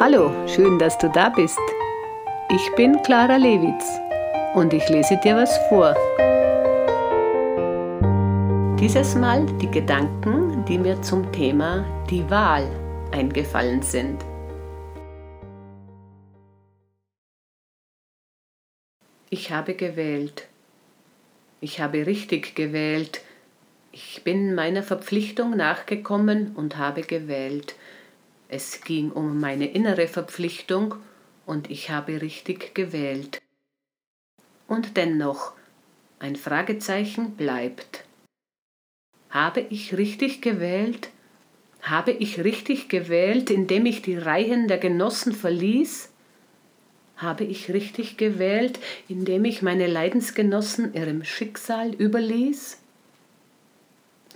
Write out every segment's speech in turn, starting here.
Hallo, schön, dass du da bist. Ich bin Clara Lewitz und ich lese dir was vor. Dieses Mal die Gedanken, die mir zum Thema die Wahl eingefallen sind. Ich habe gewählt. Ich habe richtig gewählt. Ich bin meiner Verpflichtung nachgekommen und habe gewählt. Es ging um meine innere Verpflichtung und ich habe richtig gewählt. Und dennoch, ein Fragezeichen bleibt. Habe ich richtig gewählt? Habe ich richtig gewählt, indem ich die Reihen der Genossen verließ? Habe ich richtig gewählt, indem ich meine Leidensgenossen ihrem Schicksal überließ?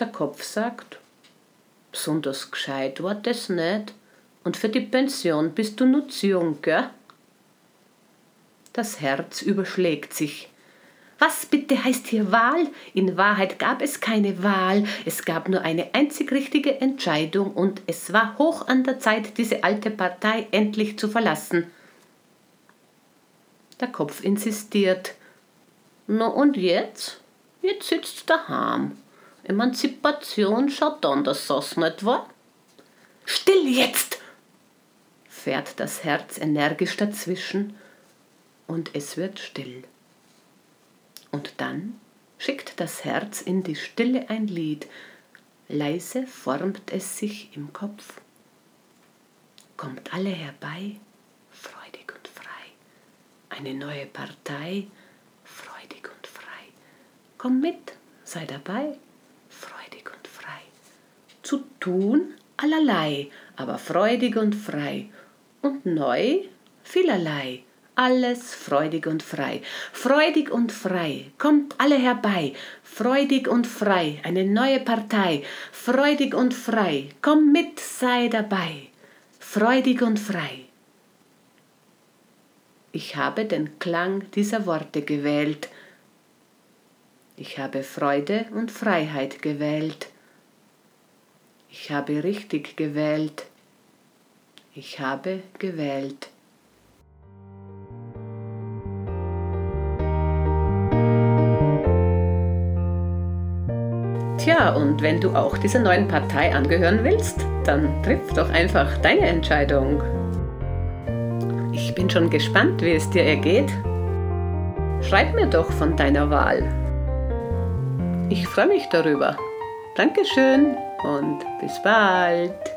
Der Kopf sagt, besonders gescheit war das nicht. Und für die Pension bist du nur zu jung, gell? Das Herz überschlägt sich. Was bitte heißt hier Wahl? In Wahrheit gab es keine Wahl, es gab nur eine einzig richtige Entscheidung und es war hoch an der Zeit, diese alte Partei endlich zu verlassen. Der Kopf insistiert. Na und jetzt? Jetzt sitzt daheim. Emanzipation schaut anders aus, nicht wahr? Still jetzt! Fährt das Herz energisch dazwischen und es wird still. Und dann schickt das Herz in die Stille ein Lied, leise formt es sich im Kopf. Kommt alle herbei, freudig und frei, eine neue Partei, freudig und frei. Komm mit, sei dabei, freudig und frei. Zu tun allerlei, aber freudig und frei und neu vielerlei, alles freudig und frei. Freudig und frei, kommt alle herbei, freudig und frei, eine neue Partei, freudig und frei, komm mit, sei dabei, freudig und frei. Ich habe den Klang dieser Worte gewählt. Ich habe Freude und Freiheit gewählt. Ich habe richtig gewählt. Ich habe gewählt. Tja, und wenn du auch dieser neuen Partei angehören willst, dann triff doch einfach deine Entscheidung. Ich bin schon gespannt, wie es dir ergeht. Schreib mir doch von deiner Wahl. Ich freue mich darüber. Dankeschön und bis bald.